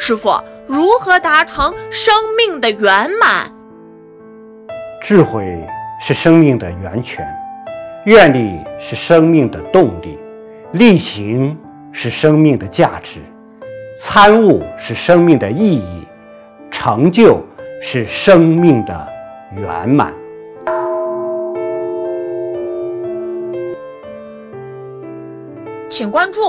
师傅如何达成生命的圆满？智慧是生命的源泉愿力是生命的动力力行是生命的价值参悟是生命的意义成就是生命的圆满。请关注